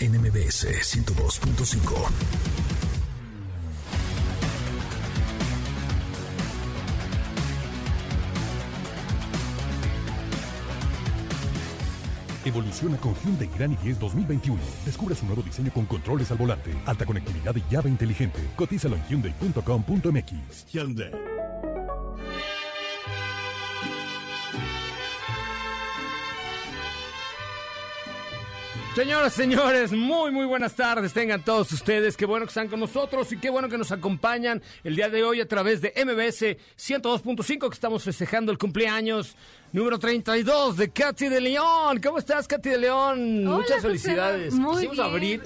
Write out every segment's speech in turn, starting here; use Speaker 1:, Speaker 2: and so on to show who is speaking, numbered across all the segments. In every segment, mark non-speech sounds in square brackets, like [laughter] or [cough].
Speaker 1: NMBS 102.5.
Speaker 2: Evoluciona con Hyundai Grand i10 2021. Descubre su nuevo diseño con controles al volante, alta conectividad y llave inteligente. Cotízalo en hyundai.com.mx. Hyundai.
Speaker 3: Señoras, señores, muy, muy buenas tardes. Tengan todos ustedes. Qué bueno que están con nosotros y qué bueno que nos acompañan el día de hoy a través de MBS 102.5, que estamos festejando el cumpleaños número 32 de Katy de León. ¿Cómo estás, Katy de León? Muchas felicidades.
Speaker 4: Muy
Speaker 3: Quisimos abrir,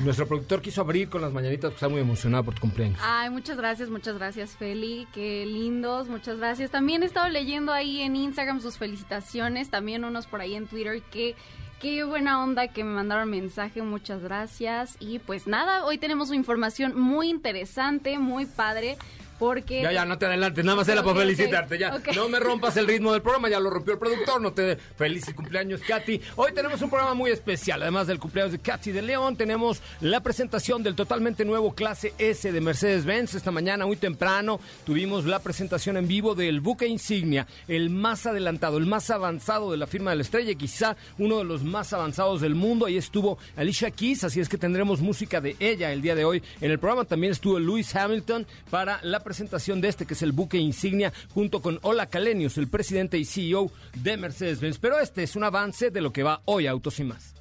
Speaker 3: nuestro productor quiso abrir con las mañanitas porque está muy emocionado por tu cumpleaños.
Speaker 4: Ay, muchas gracias, muchas gracias, Feli. Qué lindos, muchas gracias. También he estado leyendo ahí en Instagram sus felicitaciones, también unos por ahí en Twitter que Qué buena onda que me mandaron mensaje, muchas gracias. Y pues nada, hoy tenemos información muy interesante, muy padre. Porque...
Speaker 3: Ya, ya, no te adelantes, nada más era para felicitarte, ya. No me rompas el ritmo del programa, ya lo rompió el productor, no te... Feliz cumpleaños, Katy. Hoy tenemos un programa muy especial, además del cumpleaños de Katy de León, tenemos la presentación del totalmente nuevo Clase S de Mercedes-Benz. Esta mañana, muy temprano, tuvimos la presentación en vivo del buque insignia, el más adelantado, el más avanzado de la firma de la estrella, quizá uno de los más avanzados del mundo. Ahí estuvo Alicia Keys, así es que tendremos música de ella el día de hoy. En el programa también estuvo Lewis Hamilton para la presentación presentación de este, que es el buque insignia, junto con Ola Kalenius, el presidente y CEO de Mercedes-Benz. Pero este es un avance de lo que va hoy a Autos y Más.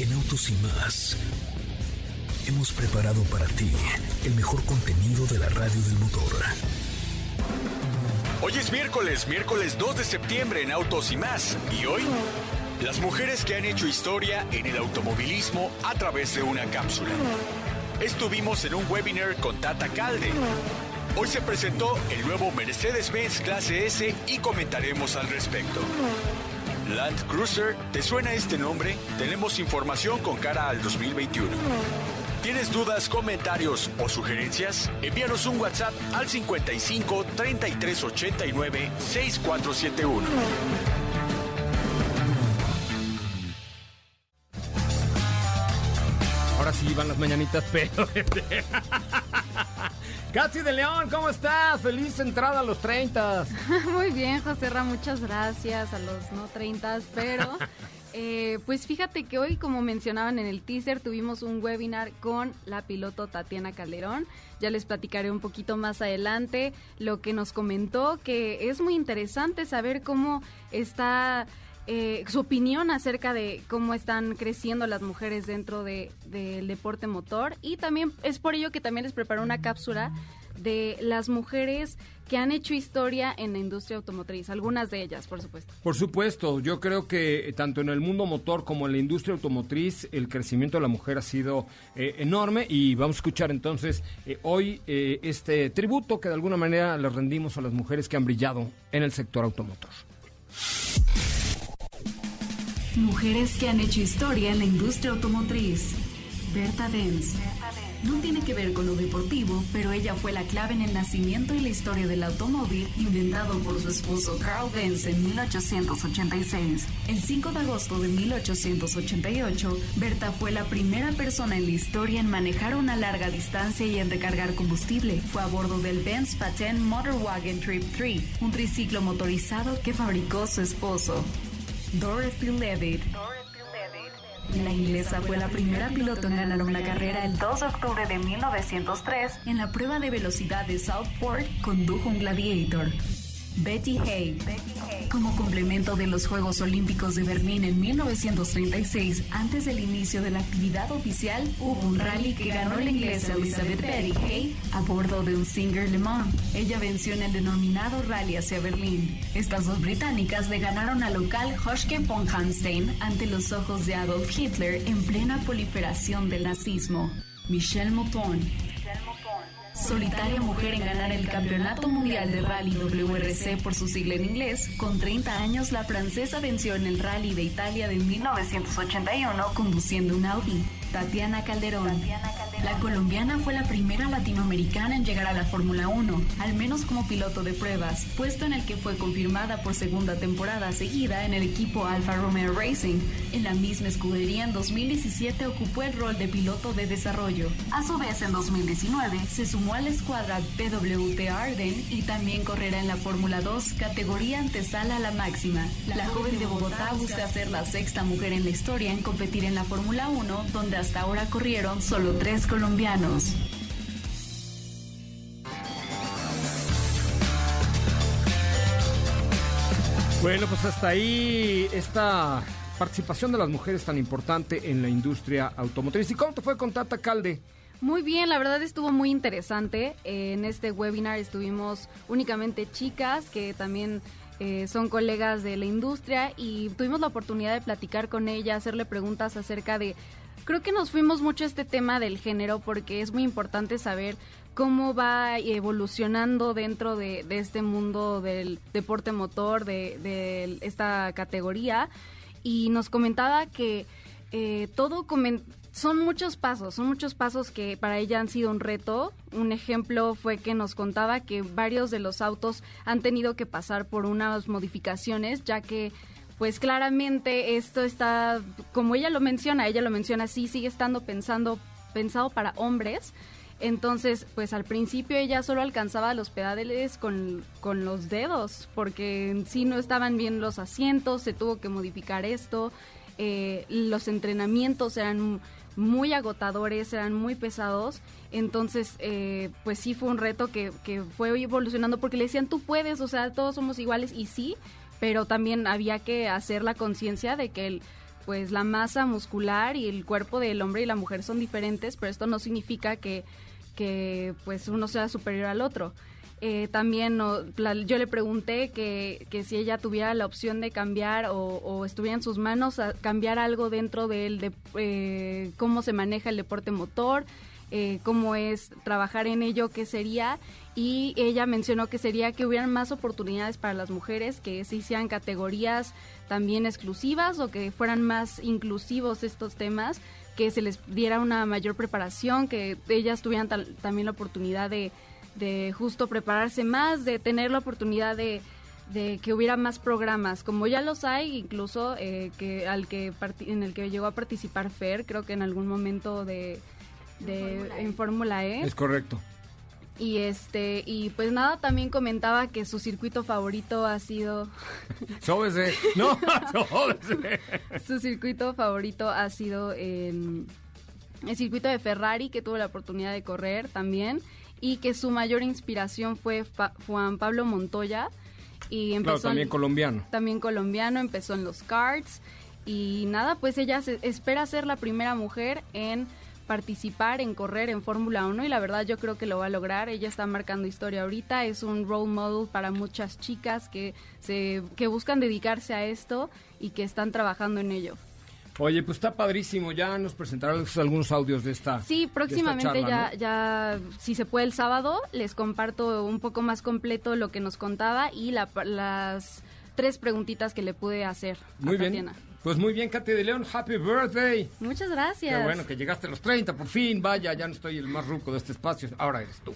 Speaker 1: En Autos y Más hemos preparado para ti el mejor contenido de la radio del motor.
Speaker 5: Hoy es miércoles, miércoles 2 de septiembre en Autos y Más. Y hoy, las mujeres que han hecho historia en el automovilismo a través de una cápsula estuvimos en un webinar con Tata Calde. Hoy se presentó el nuevo Mercedes-Benz Clase S y comentaremos al respecto. Land Cruiser, ¿te suena este nombre? Tenemos información con cara al 2021. ¿Tienes dudas, comentarios o sugerencias? Envíanos un WhatsApp al 55 33 89 6471.
Speaker 3: Van las mañanitas, pero... [laughs] Katy de León, ¿cómo estás? Feliz entrada a los 30. [laughs]
Speaker 4: Muy bien, José Ra, muchas gracias a los no 30, pero... [laughs] Eh, pues fíjate que hoy, como mencionaban en el teaser, tuvimos un webinar con la piloto Tatiana Calderón. Ya les platicaré un poquito más adelante lo que nos comentó, que es muy interesante saber cómo está eh, su opinión acerca de cómo están creciendo las mujeres dentro del deporte motor y también es por ello que también les preparó una cápsula de las mujeres que han hecho historia en la industria automotriz, algunas de ellas, por supuesto.
Speaker 3: Por supuesto, yo creo que tanto en el mundo motor como en la industria automotriz el crecimiento de la mujer ha sido eh, enorme y vamos a escuchar entonces eh, hoy este tributo que de alguna manera le rendimos a las mujeres que han brillado en el sector automotor.
Speaker 6: Mujeres que han hecho historia en la industria automotriz. Berta Benz. No tiene que ver con lo deportivo, pero ella fue la clave en el nacimiento y la historia del automóvil inventado por su esposo Carl Benz en 1886. El 5 de agosto de 1888, Berta fue la primera persona en la historia en manejar una larga distancia y en recargar combustible. Fue a bordo del Benz Patent Motorwagen Trip 3, un triciclo motorizado que fabricó su esposo. Dorothy Levitt. La inglesa fue la primera piloto en ganar una carrera el 2 de octubre de 1903 en la prueba de velocidad de Southport, condujo un Gladiator. Betty Hay. Como complemento de los Juegos Olímpicos de Berlín en 1936, antes del inicio de la actividad oficial, hubo un rally que ganó la inglesa Elizabeth Betty Hay a bordo de un Singer Le Mans. Ella venció en el denominado rally hacia Berlín. Estas dos británicas le ganaron al local Hoschke von Hanstein ante los ojos de Adolf Hitler en plena proliferación del nazismo. Michelle Mouton solitaria mujer en ganar el Campeonato Mundial de Rally WRC por su sigla en inglés, con 30 años la francesa venció en el Rally de Italia de 1981 conduciendo un Audi. Tatiana Calderón. La colombiana fue la primera latinoamericana en llegar a la Fórmula 1, al menos como piloto de pruebas, puesto en el que fue confirmada por segunda temporada seguida en el equipo Alfa Romeo Racing. En la misma escudería en 2017 ocupó el rol de piloto de desarrollo. A su vez, en 2019 se sumó a la escuadra PWT Arden y también correrá en la Fórmula 2, categoría antesala a la máxima. La joven de Bogotá busca ser la sexta mujer en la historia en competir en la Fórmula 1, donde hasta ahora corrieron solo tres colombianos.
Speaker 3: Bueno, pues hasta ahí esta participación de las mujeres tan importante en la industria automotriz. ¿Y cómo te fue con Tata Calde?
Speaker 4: Muy bien, la verdad estuvo muy interesante. En este webinar estuvimos únicamente chicas que también eh, son colegas de la industria y tuvimos la oportunidad de platicar con ella, hacerle preguntas acerca de creo que nos fuimos mucho a este tema del género porque es muy importante saber cómo va evolucionando dentro de, este mundo del deporte motor, de, esta categoría. Y nos comentaba que eh, todo son muchos pasos, son muchos pasos que para ella han sido un reto. Un ejemplo fue que nos contaba que varios de los autos han tenido que pasar por unas modificaciones, ya que pues claramente esto está, como ella lo menciona, ella lo menciona así, sigue estando pensando, pensado para hombres. Entonces, pues al principio ella solo alcanzaba los pedales con, con los dedos, porque en sí no estaban bien los asientos, se tuvo que modificar esto, eh, los entrenamientos eran muy agotadores, eran muy pesados, entonces eh, pues sí fue un reto que, que fue evolucionando porque le decían tú puedes, o sea, todos somos iguales y sí, pero también había que hacer la conciencia de que el, pues la masa muscular y el cuerpo del hombre y la mujer son diferentes, pero esto no significa que, que pues uno sea superior al otro. Eh, también yo le pregunté que, que, si ella tuviera la opción de cambiar o, o estuviera en sus manos cambiar algo dentro de, él, de eh, cómo se maneja el deporte motor, eh, cómo es trabajar en ello, qué sería. Y ella mencionó que sería que hubieran más oportunidades para las mujeres, que se hicieran categorías también exclusivas o que fueran más inclusivos estos temas, que se les diera una mayor preparación, que ellas tuvieran también la oportunidad de, de justo prepararse más, de tener la oportunidad de, de que hubiera más programas, como ya los hay, incluso eh, que al que en el que llegó a participar Fer, creo que en algún momento de de, en Fórmula E.
Speaker 3: Es correcto.
Speaker 4: Y este y pues nada, también comentaba que su circuito favorito ha sido [laughs]
Speaker 3: Sóbese. No, [laughs]
Speaker 4: su circuito favorito ha sido el, el circuito de Ferrari que tuvo la oportunidad de correr también y que su mayor inspiración fue Juan Pablo Montoya y empezó
Speaker 3: también colombiano.
Speaker 4: También colombiano, empezó en los karts y nada, pues ella se, espera ser la primera mujer en participar en correr en Fórmula 1 y la verdad yo creo que lo va a lograr. Ella está marcando historia ahorita, es un role model para muchas chicas que se que buscan dedicarse a esto y que están trabajando en ello.
Speaker 3: Oye, pues está padrísimo. Ya nos presentarán algunos audios de esta.
Speaker 4: Sí, próximamente ya, ya, si se puede el sábado, les comparto un poco más completo lo que nos contaba y las tres preguntitas que le pude hacer.
Speaker 3: Muy bien. Pues muy bien, Katy de León, happy birthday.
Speaker 4: Muchas gracias.
Speaker 3: Qué bueno que llegaste a los 30, por fin, vaya, ya no estoy el más ruco de este espacio, ahora eres tú.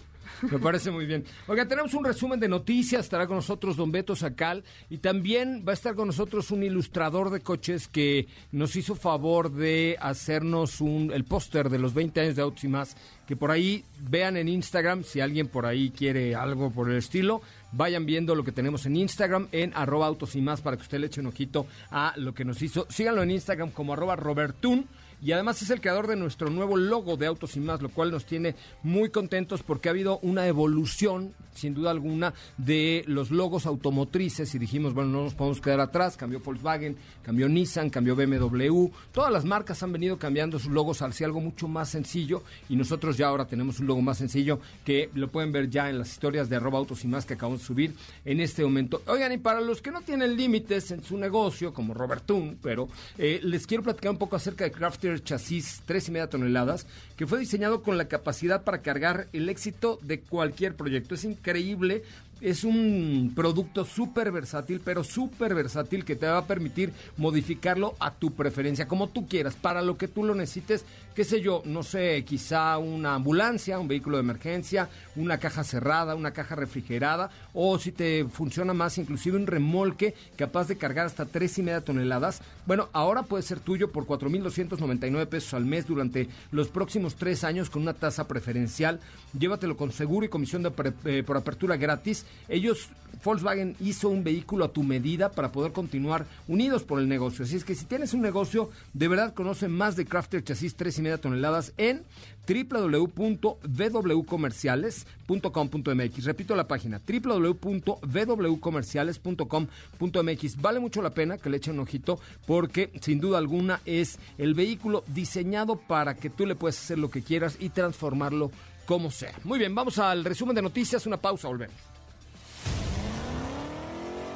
Speaker 3: Me parece muy bien. Oiga, tenemos un resumen de noticias, estará con nosotros don Beto Sacal y también va a estar con nosotros un ilustrador de coches que nos hizo favor de hacernos un, el póster de los 20 años de Autos y más, que por ahí vean en Instagram si alguien por ahí quiere algo por el estilo vayan viendo lo que tenemos en Instagram, en arroba autos y más, para que usted le eche un ojito a lo que nos hizo. Síganlo en Instagram como arroba robertun y además es el creador de nuestro nuevo logo de Autos y más, lo cual nos tiene muy contentos porque ha habido una evolución, sin duda alguna, de los logos automotrices. Y dijimos, bueno, no nos podemos quedar atrás, cambió Volkswagen, cambió Nissan, cambió BMW, todas las marcas han venido cambiando sus logos hacia algo mucho más sencillo. Y nosotros ya ahora tenemos un logo más sencillo que lo pueden ver ya en las historias de arroba autos y más que acabamos de subir en este momento. Oigan, y para los que no tienen límites en su negocio, como Robertun, pero eh, les quiero platicar un poco acerca de Crafter chasis 3,5 toneladas que fue diseñado con la capacidad para cargar el éxito de cualquier proyecto. Es increíble es un producto súper versátil, pero súper versátil que te va a permitir modificarlo a tu preferencia, como tú quieras, para lo que tú lo necesites, qué sé yo, no sé, quizá una ambulancia, un vehículo de emergencia, una caja cerrada, una caja refrigerada, o si te funciona más, inclusive un remolque capaz de cargar hasta tres y media toneladas. Bueno, ahora puede ser tuyo por 4.299 pesos al mes durante los próximos tres años con una tasa preferencial. Llévatelo con seguro y comisión de eh, por apertura gratis ellos, Volkswagen hizo un vehículo a tu medida para poder continuar unidos por el negocio. Así es que si tienes un negocio, de verdad conoce más de Crafter Chasis 3 y media toneladas en www.wcomerciales.com.mx. Repito la página, www.wcomerciales.com.mx. Vale mucho la pena que le echen un ojito porque sin duda alguna es el vehículo diseñado para que tú le puedas hacer lo que quieras y transformarlo como sea. Muy bien, vamos al resumen de noticias, una pausa, volvemos.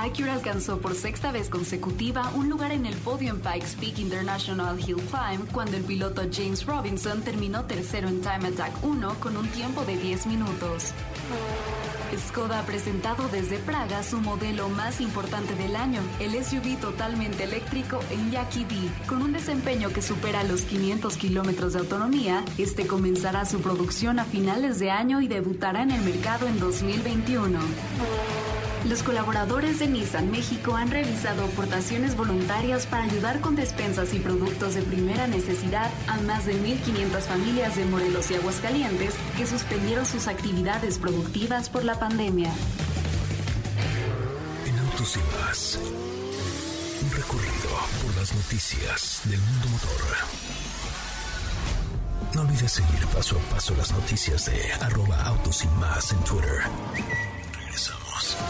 Speaker 6: Acura alcanzó por sexta vez consecutiva un lugar en el podio en Pikes Peak International Hill Climb cuando el piloto James Robinson terminó tercero en Time Attack 1 con un tiempo de 10 minutos. Skoda ha presentado desde Praga su modelo más importante del año, el SUV totalmente eléctrico Enyaq B. Con un desempeño que supera los 500 kilómetros de autonomía, este comenzará su producción a finales de año y debutará en el mercado en 2021. Los colaboradores de Nissan México han realizado aportaciones voluntarias para ayudar con despensas y productos de primera necesidad a más de 1.500 familias de Morelos y Aguascalientes que suspendieron sus actividades productivas por la pandemia.
Speaker 1: En Autos y Más, un recorrido por las noticias del mundo motor. No olvides seguir paso a paso las noticias de arroba autos y más en Twitter.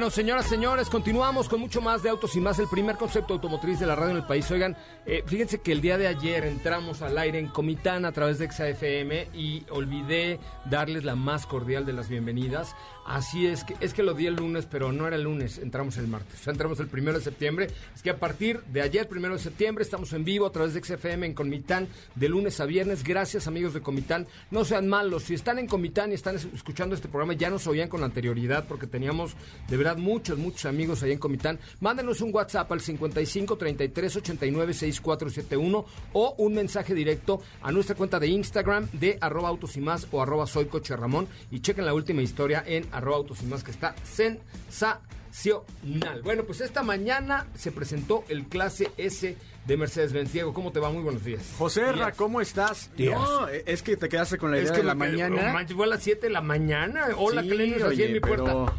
Speaker 3: Bueno, señoras, señores, continuamos con mucho más de Autos y Más, el primer concepto automotriz de la radio en el país. Oigan, eh, fíjense que el día de ayer entramos al aire en Comitán a través de XAFM y olvidé darles la más cordial de las bienvenidas Así es que es que lo di el lunes, pero no era el lunes, entramos el martes. O sea, entramos el primero de septiembre. Es que a partir de ayer, primero de septiembre, estamos en vivo a través de XFM en Comitán, de lunes a viernes. Gracias, amigos de Comitán. No sean malos. Si están en Comitán y están escuchando este programa, ya nos oían con anterioridad, porque teníamos de verdad, muchos, muchos amigos ahí en Comitán. Mándenos un WhatsApp al 55 33 89 6471 o un mensaje directo a nuestra cuenta de Instagram de arroba autos y más o arroba soy coche Ramón y chequen la última historia en arroba autos y más que está sensacional. Bueno, pues esta mañana se presentó el clase S de Mercedes-Benz. Diego, ¿cómo te va? Muy buenos días.
Speaker 7: José Ra, ¿cómo estás?
Speaker 3: Días.
Speaker 7: No, es que te quedaste con la idea de la mañana.
Speaker 3: fue a las 7 de la mañana. Hola,
Speaker 7: Sí,
Speaker 3: que le en mi
Speaker 7: pero-
Speaker 3: puerta.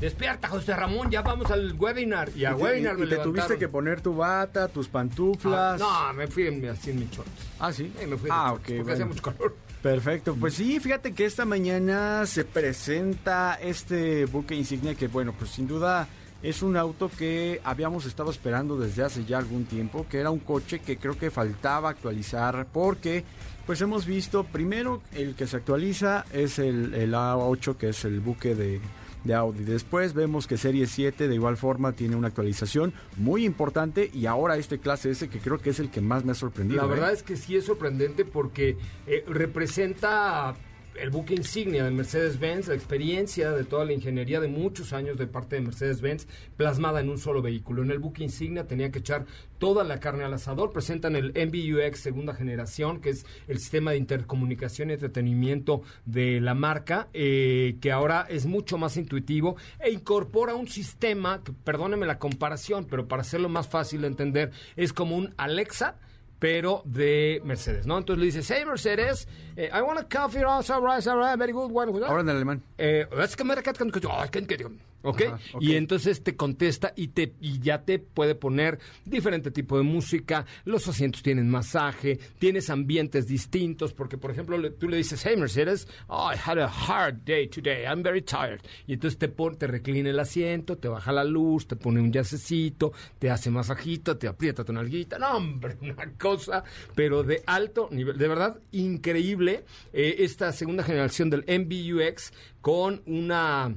Speaker 3: Despierta, José Ramón, ya vamos al webinar. Y a
Speaker 7: Y te-
Speaker 3: webinar
Speaker 7: y
Speaker 3: me
Speaker 7: te tuviste que poner tu bata, tus
Speaker 3: Ah,
Speaker 7: pantuflas.
Speaker 3: no, me fui en, así en mis shorts.
Speaker 7: Ah, sí.
Speaker 3: Sí, me fui
Speaker 7: ah,
Speaker 3: shorts,
Speaker 7: ok.
Speaker 3: porque
Speaker 7: bueno.
Speaker 3: hacía mucho calor.
Speaker 7: Perfecto, pues sí, fíjate que esta mañana se presenta este buque insignia que, bueno, pues sin duda es un auto que habíamos estado esperando desde hace ya algún tiempo, que era un coche que creo que faltaba actualizar porque, pues hemos visto, primero el que se actualiza es el, el A8, que es el buque de, de Audi. Después vemos que Serie 7 de igual forma tiene una actualización muy importante y ahora este clase S que creo que es el que más me ha sorprendido.
Speaker 3: La
Speaker 7: ¿eh?
Speaker 3: verdad es que sí es sorprendente porque eh, representa el buque insignia de Mercedes-Benz, la experiencia de toda la ingeniería de muchos años de parte de Mercedes-Benz plasmada en un solo vehículo. En el buque insignia tenía que echar toda la carne al asador. Presentan el MBUX segunda generación, que es el sistema de intercomunicación y entretenimiento de la marca, eh, que ahora es mucho más intuitivo e incorpora un sistema, que, perdóneme la comparación, pero para hacerlo más fácil de entender, es como un Alexa pero de Mercedes, ¿no? Entonces le dices, hey Mercedes, eh, I want a coffee, also, all right, very good one.
Speaker 7: Ahora en alemán.
Speaker 3: Eh, ¿Ok?
Speaker 7: Ajá, ok.
Speaker 3: Y entonces te contesta y te y ya te puede poner diferente tipo de música. Los asientos tienen masaje, tienes ambientes distintos, porque por ejemplo le- tú le dices, hey Mercedes, oh, I had a hard day today, I'm very tired. Y entonces te pone, te reclina el asiento, te baja la luz, te pone un yacecito, te hace masajito, te aprieta tu nalguita. No, hombre, [laughs] una cosa, pero de alto nivel. De verdad, increíble eh, esta segunda generación del MBUX con una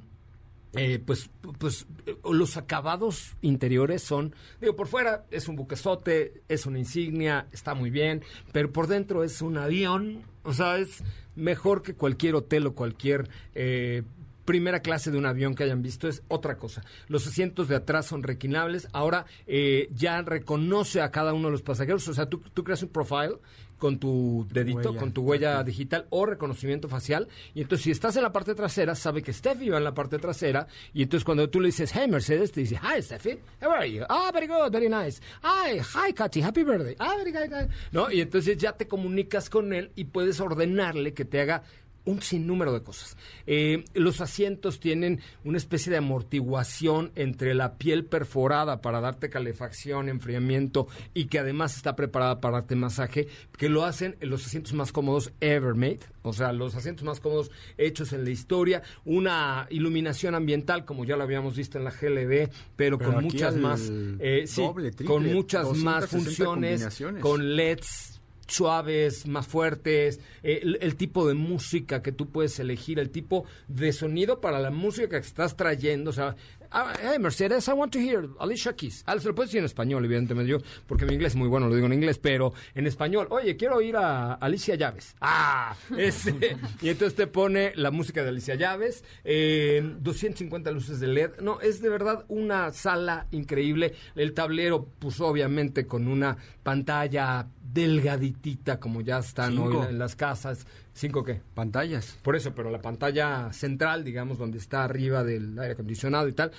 Speaker 3: eh, pues, pues eh, los acabados interiores son, digo, por fuera es un buquesote, es una insignia, está muy bien, pero por dentro es un avión, o sea, es mejor que cualquier hotel o cualquier eh, primera clase de un avión que hayan visto, es otra cosa. Los asientos de atrás son requinables, ahora eh, ya reconoce a cada uno de los pasajeros, o sea, tú, tú creas un profile con tu dedito,
Speaker 7: Huella.
Speaker 3: con tu huella digital o reconocimiento facial. Y entonces, si estás en la parte trasera, sabe que Steffi va en la parte trasera. Y entonces, cuando tú le dices, hey, Mercedes, te dice, hi, Steffi, how are you? Ah, very good, very nice. Hi, hi, Katy, happy birthday. Ah, very good. good." ¿No? Y entonces ya te comunicas con él y puedes ordenarle que te haga un sinnúmero de cosas. Eh, los asientos tienen una especie de amortiguación entre la piel perforada para darte calefacción, enfriamiento y que además está preparada para darte masaje, que lo hacen en los asientos más cómodos ever made, o sea, los asientos más cómodos hechos en la historia, una iluminación ambiental como ya lo habíamos visto en la GLB, pero,
Speaker 7: Pero
Speaker 3: con muchas más, eh, sí,
Speaker 7: doble, triple,
Speaker 3: con muchas más
Speaker 7: 260
Speaker 3: funciones, con LEDs suaves, más fuertes, eh, el, el tipo de música que tú puedes elegir, el tipo de sonido para la música que estás trayendo, o sea, ah, hey Mercedes, I want to hear Alicia Keys. Ah, se lo puedes decir en español, evidentemente yo, porque mi inglés es muy bueno, lo digo en inglés, pero en español, oye, quiero oír a Alicia Llaves. Ah, [laughs] ese. y entonces te pone la música de Alicia Llaves, eh, 250 luces de LED. No, es de verdad una sala increíble. El tablero, pues obviamente con una pantalla delgaditita como ya están
Speaker 7: Cinco.
Speaker 3: hoy en las casas. ¿Cinco qué?
Speaker 7: Pantallas.
Speaker 3: Por eso, pero la pantalla central, digamos, donde está arriba del aire acondicionado y tal,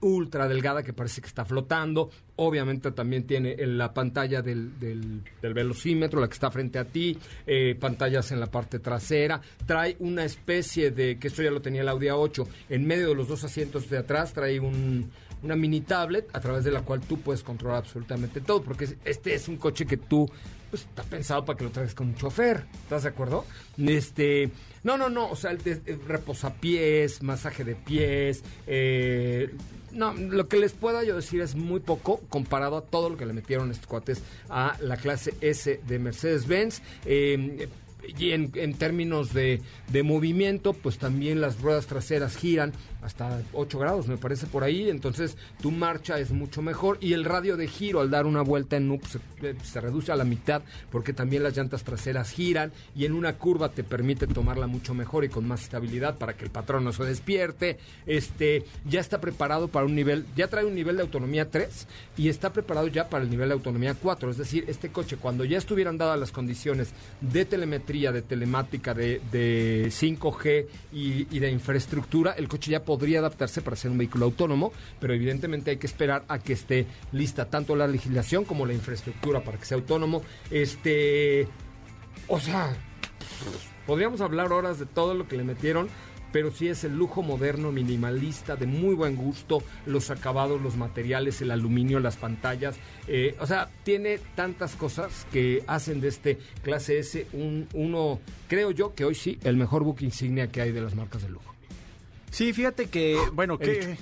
Speaker 3: ultra delgada que parece que está flotando. Obviamente también tiene el- la pantalla del, del- del velocímetro, la que está frente a ti, eh, pantallas en la parte trasera. Trae una especie de, que esto ya lo tenía el Audi A8, en medio de los dos asientos de atrás trae un, una mini tablet a través de la cual tú puedes controlar absolutamente todo, porque es- este es un coche que tú pues está pensado para que lo traigas con un chofer, ¿estás de acuerdo? Este, no, no, no, o sea, el, el reposapiés, masaje de pies, eh, no, lo que les pueda yo decir es muy poco comparado a todo lo que le metieron estos cuates a la clase S de Mercedes-Benz. Eh, y en, en términos de, de, movimiento, pues también las ruedas traseras giran hasta 8 grados, me parece por ahí. Entonces tu marcha es mucho mejor y el radio de giro al dar una vuelta en U pues, se, reduce a la mitad porque también las llantas traseras giran y en una curva te permite tomarla mucho mejor y con más estabilidad para que el patrón no se despierte. Este ya está preparado para un nivel, ya trae un nivel de autonomía 3 y está preparado ya para el nivel de autonomía 4. Es decir, este coche cuando ya estuvieran dadas las condiciones de telemetría, de telemática, de, de 5G y, y de infraestructura, el coche ya podría adaptarse para ser un vehículo autónomo, pero evidentemente hay que esperar a que esté lista tanto la legislación como la infraestructura para que sea autónomo. Este, o sea, podríamos hablar horas de todo lo que le metieron, pero sí es el lujo moderno, minimalista, de muy buen gusto, los acabados, los materiales, el aluminio, las pantallas. Eh, o sea, tiene tantas cosas que hacen de este clase S un, uno, creo yo que hoy sí, el mejor book insignia que hay de las marcas de lujo.
Speaker 7: Sí, fíjate que, [gasps] bueno, que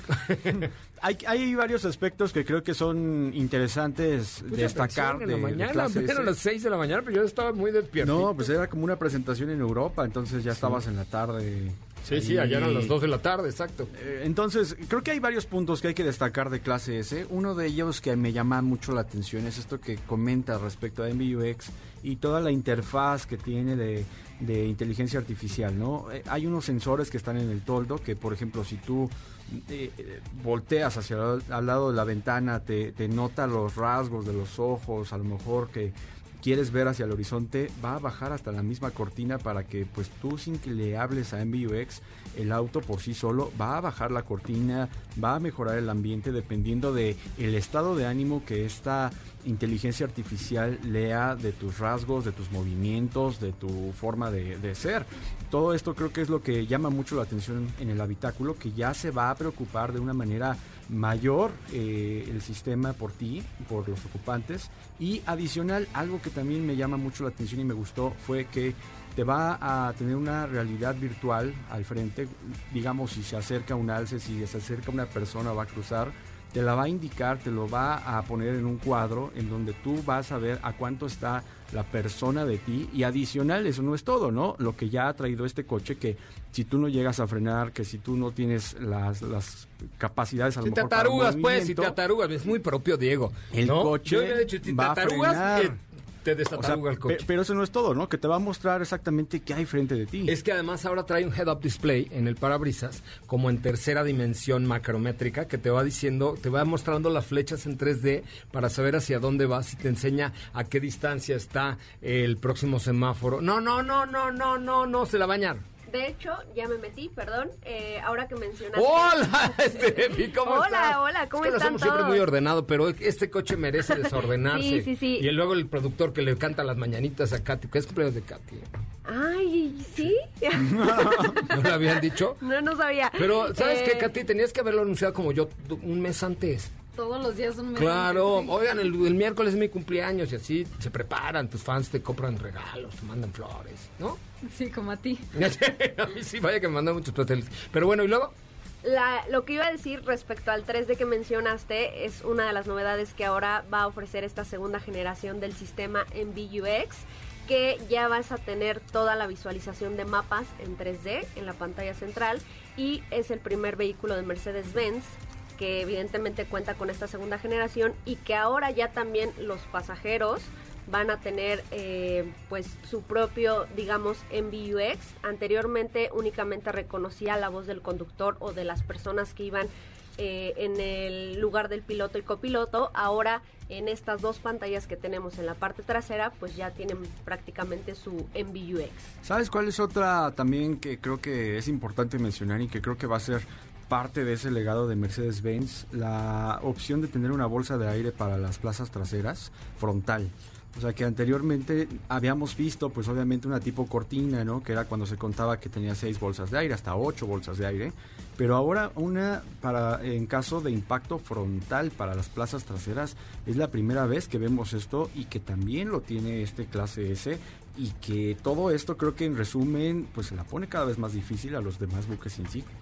Speaker 7: [laughs] hay, hay varios aspectos que creo que son interesantes
Speaker 3: Pues
Speaker 7: destacar.
Speaker 3: En la
Speaker 7: de- de
Speaker 3: mañana,
Speaker 7: clase
Speaker 3: eran
Speaker 7: S.
Speaker 3: las 6 de la mañana, pero yo estaba muy despierto.
Speaker 7: No, pues era como una presentación en Europa, entonces ya estabas en la tarde.
Speaker 3: Sí, sí, allá eran las 2 de la tarde, exacto.
Speaker 7: Eh, Entonces, creo que hay varios puntos que hay que destacar de clase S. Uno de ellos que me llama mucho la atención es esto que comenta respecto a MBUX y toda la interfaz que tiene de, de inteligencia artificial, ¿no? Eh, hay unos sensores que están en el toldo que, por ejemplo, si tú eh, eh, volteas hacia el- al lado de la ventana, te, te nota los rasgos de los ojos, a lo mejor que quieres ver hacia el horizonte, va a bajar hasta la misma cortina para que pues tú sin que le hables a MBUX, el auto por sí solo va a bajar la cortina, va a mejorar el ambiente dependiendo de el estado de ánimo que esta inteligencia artificial lea de tus rasgos, de tus movimientos, de tu forma de, ser. Todo esto creo que es lo que llama mucho la atención en el habitáculo, que ya se va a preocupar de una manera mayor eh, el sistema por ti, por los ocupantes. Y adicional, algo que también me llama mucho la atención y me gustó fue que te va a tener una realidad virtual al frente. Digamos, si se acerca un alce, si se acerca una persona, va a cruzar. Te la va a indicar, te lo va a poner en un cuadro en donde tú vas a ver a cuánto está la persona de ti y adicional eso no es todo, ¿no? Lo que ya ha traído este coche que si tú no llegas a frenar, que si tú no tienes las, las capacidades a lo
Speaker 3: Si te
Speaker 7: mejor para
Speaker 3: atarugas, pues, si te atarugas, es muy propio Diego.
Speaker 7: El
Speaker 3: ¿no?
Speaker 7: coche
Speaker 3: Yo dicho, si te
Speaker 7: a
Speaker 3: atarugas,
Speaker 7: frenar.
Speaker 3: eh,
Speaker 7: o sea,
Speaker 3: coche.
Speaker 7: pero eso no es todo, ¿no? Que te va a mostrar exactamente qué hay frente de ti.
Speaker 3: Es que además ahora trae un head-up display en el parabrisas, como en tercera dimensión macrométrica, que te va diciendo, te va mostrando las flechas en 3D para saber hacia dónde vas y te enseña a qué distancia está el próximo semáforo. No, no, no, no, no, no, no, se la bañar.
Speaker 8: De hecho, ya me metí, perdón, eh, ahora que mencionaste...
Speaker 3: Hola, [laughs] Steffi, ¿cómo [laughs]
Speaker 8: Hola,
Speaker 3: estás?
Speaker 8: hola, ¿cómo
Speaker 3: es que lo
Speaker 8: están
Speaker 3: siempre muy ordenado, pero este coche merece [laughs] desordenarse.
Speaker 8: Sí, sí, sí.
Speaker 3: Y luego el productor que le canta las mañanitas a Katy, que es cumpleaños de Katy.
Speaker 8: Ay, ¿sí?
Speaker 3: ¿No le habían dicho?
Speaker 8: no, no sabía.
Speaker 3: Pero, ¿sabes
Speaker 8: Eh,
Speaker 3: qué, Katy? Tenías que haberlo anunciado como yo un mes antes.
Speaker 4: Todos los días un mes.
Speaker 3: Claro, oigan, el, el miércoles es mi cumpleaños y así se preparan, tus fans te compran regalos, te mandan flores, ¿no?
Speaker 4: Sí, como a ti. [laughs]
Speaker 3: a mí sí, vaya que me mandan muchos pasteles. Pero bueno, y luego,
Speaker 8: La- lo que iba a decir respecto al 3D que mencionaste es una de las novedades que ahora va a ofrecer esta segunda generación del sistema MBUX, que ya vas a tener toda la visualización de mapas en 3D en la pantalla central y es el primer vehículo de Mercedes-Benz que evidentemente cuenta con esta segunda generación y que ahora ya también los pasajeros van a tener eh, pues su propio digamos MBUX anteriormente únicamente reconocía la voz del conductor o de las personas que iban eh, en el lugar del piloto y copiloto. Ahora en estas dos pantallas que tenemos en la parte trasera pues ya tienen prácticamente su MBUX
Speaker 7: ¿Sabes cuál es otra también que creo que es importante mencionar y que creo que va a ser parte de ese legado de Mercedes-Benz? La opción de tener una bolsa de aire para las plazas traseras frontal. O sea que anteriormente habíamos visto, pues obviamente una tipo cortina, ¿no? Que era cuando se contaba que tenía seis bolsas de aire, hasta ocho bolsas de aire. Pero ahora una para en caso de impacto frontal para las plazas traseras es la primera vez que vemos esto y que también lo tiene este clase S y que todo esto creo que en resumen pues se la pone cada vez más difícil a los demás buques insignia.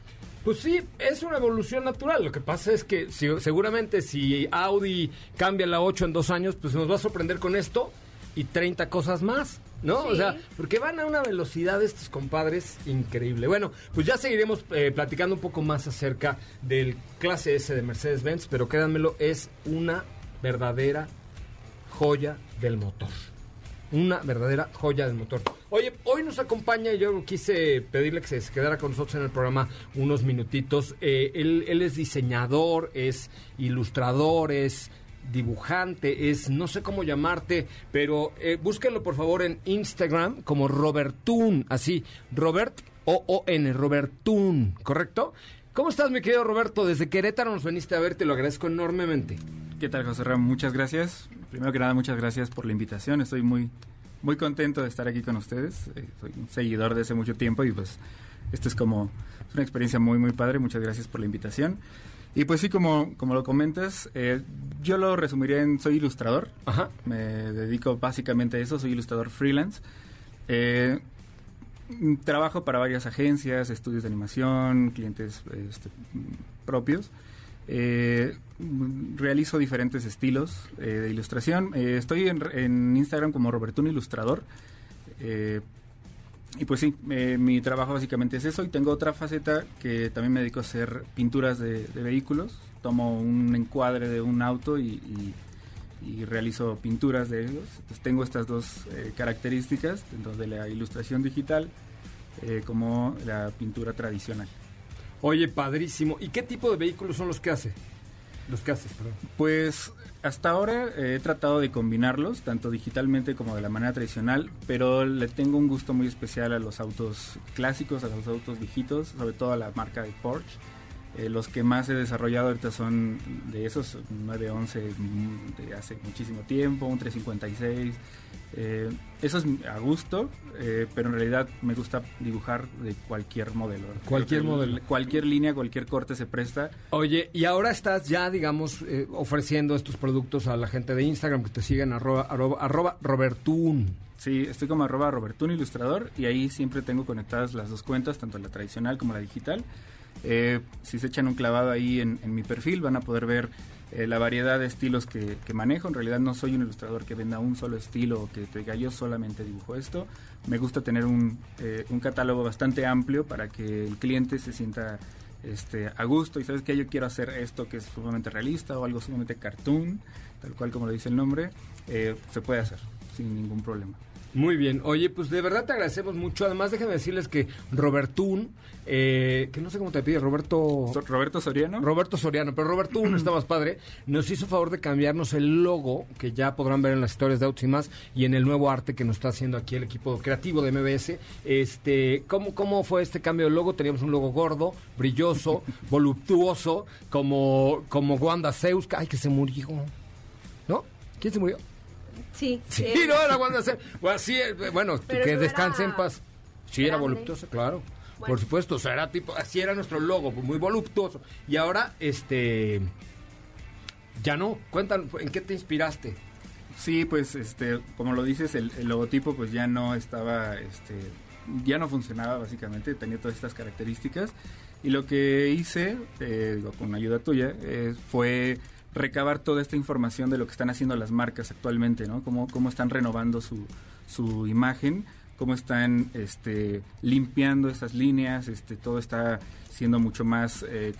Speaker 3: Pues sí, es una evolución natural. Lo que pasa es que si- seguramente si Audi cambia la 8 en dos años, pues nos va a sorprender con esto y 30 cosas más. ¿no? O sea, porque van a una velocidad estos compadres increíble. Bueno, pues ya seguiremos eh, platicando un poco más acerca del clase S de Mercedes-Benz, pero créanmelo, es una verdadera joya del motor. Una verdadera joya del motor. Oye, nos acompaña, yo quise pedirle que se quedara con nosotros en el programa unos minutitos. Eh, él, él es diseñador, es ilustrador, es dibujante, es no sé cómo llamarte, pero eh, búsquenlo por favor en Instagram como Robertun, así, Robert O-O-N, Robertun, ¿correcto? ¿Cómo estás, mi querido Roberto? Desde Querétaro nos veniste a ver, te lo agradezco enormemente.
Speaker 9: ¿Qué tal, José Ramón? Muchas gracias. Primero que nada, muchas gracias por la invitación. Estoy muy, muy contento de estar aquí con ustedes. Eh, soy un seguidor de hace mucho tiempo y pues esto es como es una experiencia muy, muy padre. Muchas gracias por la invitación. Y pues sí, como, como lo comentas, eh, yo lo resumiría en soy ilustrador.
Speaker 3: Ajá.
Speaker 9: Me dedico básicamente a eso, soy ilustrador freelance. Eh, trabajo para varias agencias, estudios de animación, clientes este, propios. Eh, realizo diferentes estilos eh, de ilustración. Eh, estoy en, Instagram como Robertuno Ilustrador. Y pues sí, mi trabajo básicamente es eso. Y tengo otra faceta que también me dedico a hacer pinturas de, vehículos. Tomo un encuadre de un auto y, realizo pinturas de ellos. Entonces tengo estas dos características, tanto de la ilustración digital como la pintura tradicional.
Speaker 3: Oye, padrísimo. ¿Y qué tipo de vehículos son los que hace? Los que haces, perdón.
Speaker 9: Pues hasta ahora he tratado de combinarlos, tanto digitalmente como de la manera tradicional, pero le tengo un gusto muy especial a los autos clásicos, a los autos viejitos, sobre todo a la marca de Porsche. Eh, los que más he desarrollado ahorita son de esos 911 de hace muchísimo tiempo, un 356. Eh, eso es a gusto, eh, pero en realidad me gusta dibujar de cualquier modelo.
Speaker 3: Cualquier
Speaker 9: el,
Speaker 3: modelo.
Speaker 9: Cualquier línea, cualquier corte se presta.
Speaker 3: Oye, y ahora estás ya, digamos, eh, ofreciendo estos productos a la gente de Instagram que te siguen, arroba, arroba, arroba Robertun.
Speaker 9: Sí, estoy como arroba Robertun Ilustrador y ahí siempre tengo conectadas las dos cuentas, tanto la tradicional como la digital. Eh, si se echan un clavado ahí en, mi perfil van a poder ver eh, la variedad de estilos que, manejo. En realidad no soy un ilustrador que venda un solo estilo o que te diga yo solamente dibujo esto. Me gusta tener un, eh, catálogo bastante amplio para que el cliente se sienta este, a gusto y sabes que yo quiero hacer esto que es sumamente realista o algo sumamente cartoon, tal cual como lo dice el nombre, eh, se puede hacer sin ningún problema.
Speaker 3: Muy bien. Oye, pues de verdad te agradecemos mucho. Además, déjenme decirles que Robertún, eh, que no sé cómo te pide, Roberto...
Speaker 9: Roberto Soriano.
Speaker 3: Roberto Soriano, pero Robertún [clears throat] está más padre. Nos hizo favor de cambiarnos el logo, que ya podrán ver en las historias de Autos y más, y en el nuevo arte que nos está haciendo aquí el equipo creativo de MBS. Este, ¿cómo, ¿Cómo fue este cambio de logo? Teníamos un logo gordo, brilloso, [laughs] voluptuoso, como, como Wanda Zeus. Ay, que se murió. ¿No? ¿Quién se murió?
Speaker 8: Sí.
Speaker 3: Sí, eh. [laughs] no era Wanda Zeus. Bueno, sí, bueno que descanse
Speaker 8: era
Speaker 3: en paz. Sí, era voluptuoso, claro.
Speaker 8: Bueno.
Speaker 3: Por supuesto, o sea, era tipo, así era nuestro logo, pues, muy voluptuoso. Y ahora, este, ya no. Cuéntanos, ¿en qué te inspiraste?
Speaker 9: Sí, pues, este, como lo dices, el, el logotipo, pues ya no estaba, este, ya no funcionaba básicamente, tenía todas estas características. Y lo que hice, eh, digo, con ayuda tuya, eh, fue recabar toda esta información de lo que están haciendo las marcas actualmente, ¿no? Cómo, cómo están renovando su, su imagen, cómo están este, limpiando esas líneas, este, todo está siendo mucho más, eh,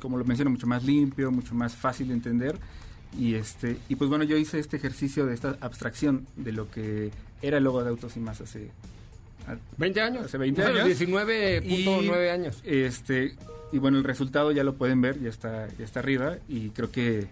Speaker 9: como lo menciono, mucho más limpio, mucho más fácil de entender. Y, este, y pues bueno, yo hice este ejercicio de esta abstracción de lo que era el logo de Autos y más hace...
Speaker 3: 20 años.
Speaker 9: Hace 20
Speaker 3: bueno,
Speaker 9: años.
Speaker 3: 19.9 años.
Speaker 9: Este, y bueno, el resultado ya lo pueden ver, ya está, ya está arriba y creo que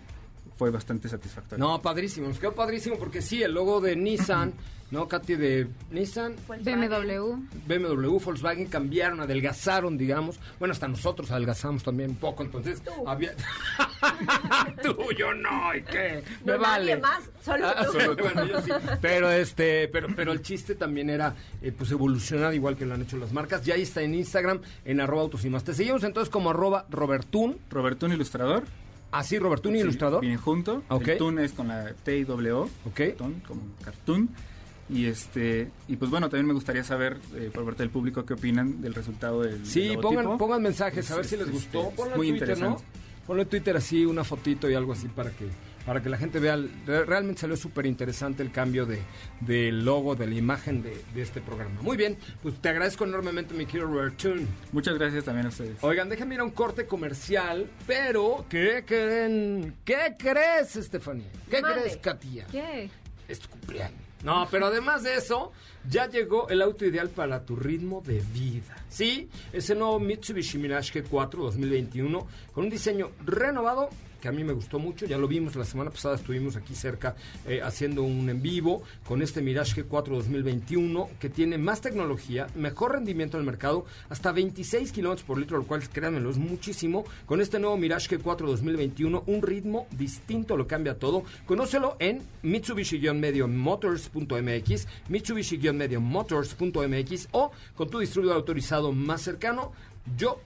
Speaker 9: fue bastante satisfactorio.
Speaker 3: No, padrísimo, nos quedó padrísimo porque sí, el logo de Nissan, ¿no, Katy? De Nissan,
Speaker 4: BMW.
Speaker 3: BMW, Volkswagen cambiaron, adelgazaron, digamos. Bueno, hasta nosotros adelgazamos también un poco, entonces había... [laughs] tú, yo no, ¿y qué? Me
Speaker 8: No,
Speaker 3: vale.
Speaker 8: nadie más, solo
Speaker 3: Ah,
Speaker 8: tú.
Speaker 3: solo tú. Bueno, yo sí. Pero este, pero, pero el chiste también era eh, pues evolucionar igual que lo han hecho las marcas. Ya ahí está en Instagram, en arroba autos y más. Te seguimos entonces como arroba Robertún.
Speaker 9: Robertún Ilustrador.
Speaker 3: Así, Robertún
Speaker 9: Sí,
Speaker 3: Ilustrador.
Speaker 9: Vienen junto.
Speaker 3: Ok.
Speaker 9: El tun es con la T y W.
Speaker 3: Ok.
Speaker 9: cartoon, como cartoon. Y este y pues bueno, también me gustaría saber eh, por parte del público qué opinan del resultado del
Speaker 3: Sí,
Speaker 9: del
Speaker 3: pongan, pongan mensajes a ver
Speaker 9: Es-
Speaker 3: si les
Speaker 9: es,
Speaker 3: gustó.
Speaker 9: este,
Speaker 3: Ponlo en
Speaker 9: muy
Speaker 3: Twitter, ¿no?
Speaker 9: interesante.
Speaker 3: ponle en Twitter así una fotito y algo así para que para que la gente vea. Realmente salió súper interesante el cambio de, del logo, de la imagen de, este programa. Muy bien, pues te agradezco enormemente, mi querido Robertune.
Speaker 9: Muchas gracias también a ustedes.
Speaker 3: Oigan, déjenme ir a un corte comercial, pero ¿qué creen? ¿Qué crees, Estefanía? ¿Qué crees, Katia?
Speaker 4: ¿Qué?
Speaker 3: Es tu cumpleaños. No, pero además de eso, ya llegó el auto ideal para tu ritmo de vida. Sí, ese nuevo Mitsubishi Mirage G4 2021 con un diseño renovado que a mí me gustó mucho. Ya lo vimos la semana pasada, estuvimos aquí cerca eh, haciendo un en vivo con este Mirage G4 2021 que tiene más tecnología, mejor rendimiento en el mercado, hasta 26 kilómetros por litro, lo cual, créanmelo, es muchísimo. Con este nuevo Mirage G4 2021, un ritmo distinto lo cambia todo. Conócelo en Mitsubishi-Motors.mx, Mitsubishi-Motors.mx o con tu distribuidor autorizado más cercano. Yo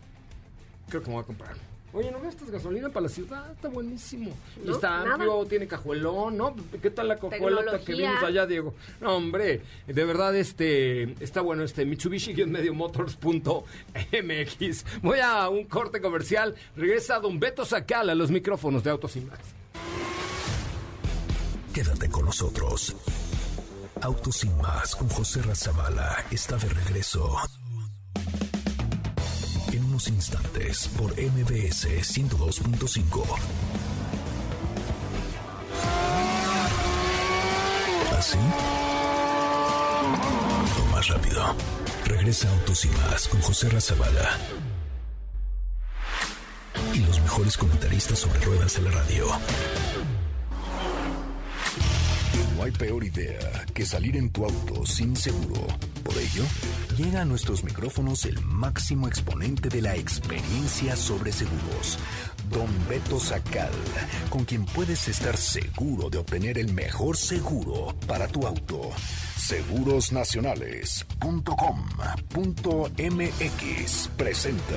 Speaker 3: creo que me voy a comprar. Oye, ¿no gastas gasolina para la ciudad? Está buenísimo. está amplio, tiene cajuelón, ¿no? ¿Qué tal la cajuelota que vimos allá, Diego? No, hombre, de verdad, este, está bueno este Mitsubishi-Motors.mx. Voy a un corte comercial. Regresa Don Beto Sacal a los micrófonos de Autos y Más.
Speaker 1: Quédate con nosotros. Autos y Más con José Razabala está de regreso instantes por MBS 102.5. ¿Así? O más rápido. Regresa Autos y Más con José Razabala. Y los mejores comentaristas sobre ruedas en la radio. No hay peor idea que salir en tu auto sin seguro. Por ello, llega a nuestros micrófonos el máximo exponente de la experiencia sobre seguros, Don Beto Sacal, con quien puedes estar seguro de obtener el mejor seguro para tu auto. Segurosnacionales.com.mx presenta.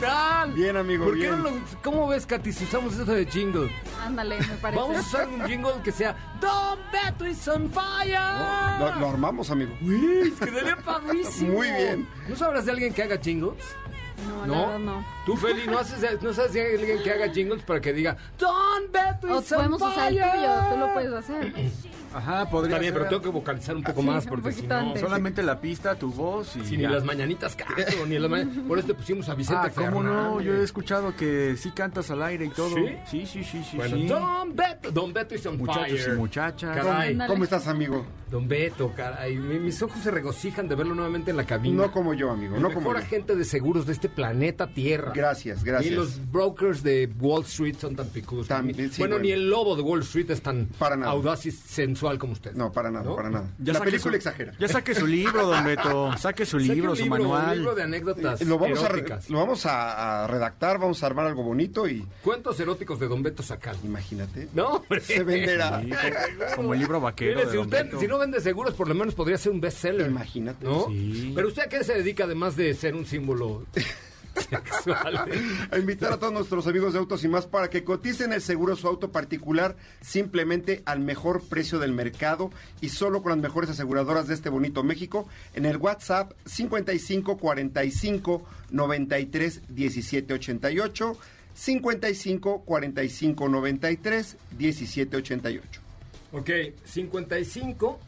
Speaker 3: tal?
Speaker 7: Bien, amigo, ¿Por
Speaker 3: qué no ¿Cómo ves, Katy, si usamos eso de jingle?
Speaker 4: Ándale, me parece.
Speaker 3: Vamos a usar un jingle que sea Don Beto is on fire.
Speaker 7: lo, armamos, amigo.
Speaker 3: Uy, quedaría padrísimo.
Speaker 7: Muy bien.
Speaker 3: ¿No sabrás de alguien que haga jingles?
Speaker 4: No, no. no.
Speaker 3: Tú, Feli, ¿no, haces, ¿no sabes si hay alguien que haga jingles para que diga Don Beto is
Speaker 4: o podemos usar el tuyo, tú lo puedes hacer.
Speaker 7: Ajá, podría
Speaker 3: Está bien, pero tengo que vocalizar un poco más porque si no...
Speaker 7: Solamente la pista, tu voz y...
Speaker 3: Si ni las mañanitas canto, ni las mañanitas... [laughs] Por eso te pusimos a Vicente
Speaker 7: ah, ¿cómo no? Yo he escuchado que sí cantas al aire y todo.
Speaker 3: ¿Sí?
Speaker 7: Sí, sí, sí, sí.
Speaker 3: Bueno, Don Beto, Don Beto is on
Speaker 7: Muchachos y muchachas.
Speaker 3: Caray.
Speaker 7: ¿Cómo estás, amigo?
Speaker 3: Don Beto, caray. Mis ojos se regocijan de verlo nuevamente en la cabina.
Speaker 7: No como yo, amigo,
Speaker 3: El
Speaker 7: no
Speaker 3: mejor
Speaker 7: como yo.
Speaker 3: agente de seguros de este planeta Tierra.
Speaker 7: Gracias, gracias.
Speaker 3: Ni los brokers de Wall Street son tan picudos.
Speaker 7: También, sí,
Speaker 3: bueno,
Speaker 7: bueno.
Speaker 3: ni el lobo de Wall Street es tan
Speaker 7: Para nada.
Speaker 3: audaz y sensual como usted.
Speaker 7: No, para nada,
Speaker 3: ¿No?
Speaker 7: para nada.
Speaker 9: Ya
Speaker 7: la película
Speaker 9: su-
Speaker 7: exagera.
Speaker 9: Ya saque su libro, don Beto. [laughs] Saque su
Speaker 3: Saque
Speaker 9: libro, su
Speaker 3: libro,
Speaker 9: manual.
Speaker 3: Un libro de anécdotas
Speaker 7: Eh, Lo vamos, a, lo vamos a, a redactar, vamos a armar algo bonito y
Speaker 3: Cuentos eróticos de Don Beto Sacal.
Speaker 7: imagínate.
Speaker 3: No, hombre.
Speaker 7: Se venderá.
Speaker 9: Sí, como, el [laughs] libro vaquero.
Speaker 3: Mire,
Speaker 9: de
Speaker 3: si
Speaker 9: don
Speaker 3: usted,
Speaker 9: Beto.
Speaker 3: si no vende seguros, por lo menos podría ser un bestseller.
Speaker 7: Imagínate.
Speaker 3: ¿No?
Speaker 9: Sí.
Speaker 3: Pero usted a qué se dedica además de ser un símbolo. [laughs] [laughs]
Speaker 7: A invitar a todos nuestros amigos de Autos y más para que coticen el seguro su auto particular simplemente al mejor precio del mercado y solo con las mejores aseguradoras de este bonito México en el WhatsApp 55 45 93 17 88 55 45 93 17 88.
Speaker 3: Ok, 55